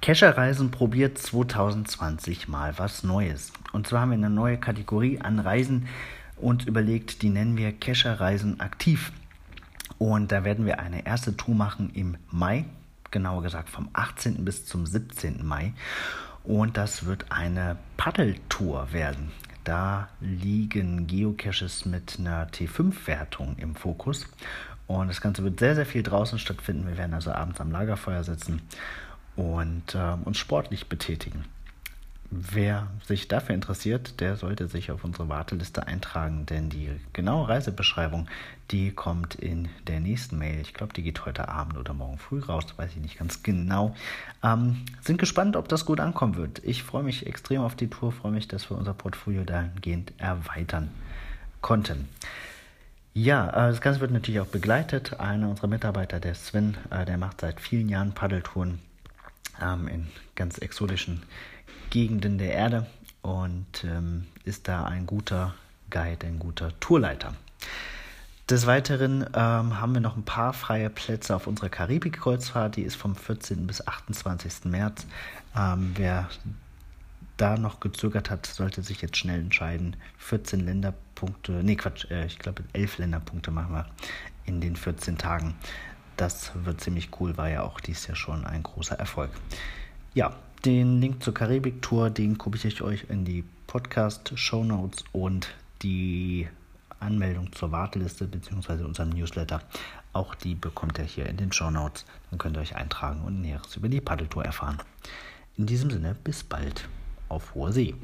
Kescherreisen probiert 2020 mal was Neues. Und zwar haben wir eine neue Kategorie an Reisen und überlegt, die nennen wir Kescherreisen aktiv. Und da werden wir eine erste Tour machen im Mai, genauer gesagt vom 18. bis zum 17. Mai. Und das wird eine Paddeltour werden. Da liegen Geocaches mit einer T5-Wertung im Fokus. Und das Ganze wird sehr, sehr viel draußen stattfinden. Wir werden also abends am Lagerfeuer sitzen und äh, uns sportlich betätigen. Wer sich dafür interessiert, der sollte sich auf unsere Warteliste eintragen, denn die genaue Reisebeschreibung, die kommt in der nächsten Mail. Ich glaube, die geht heute Abend oder morgen früh raus, weiß ich nicht ganz genau. Ähm, sind gespannt, ob das gut ankommen wird. Ich freue mich extrem auf die Tour, freue mich, dass wir unser Portfolio dahingehend erweitern konnten. Ja, äh, das Ganze wird natürlich auch begleitet. Einer unserer Mitarbeiter, der Sven, äh, der macht seit vielen Jahren Paddeltouren ähm, in ganz exotischen Gegenden der Erde und ähm, ist da ein guter Guide, ein guter Tourleiter. Des Weiteren ähm, haben wir noch ein paar freie Plätze auf unserer Karibik-Kreuzfahrt. Die ist vom 14. bis 28. März. Ähm, wer da noch gezögert hat, sollte sich jetzt schnell entscheiden. 14 Länderpunkte, nee Quatsch, äh, ich glaube 11 Länderpunkte machen wir in den 14 Tagen. Das wird ziemlich cool, war ja auch dies Jahr schon ein großer Erfolg. Ja, den Link zur Karibik-Tour, den gucke ich euch in die Podcast-Show Notes und die Anmeldung zur Warteliste bzw. unserem Newsletter. Auch die bekommt ihr hier in den Show Notes. Dann könnt ihr euch eintragen und Näheres über die Paddeltour erfahren. In diesem Sinne, bis bald. Auf hoher See.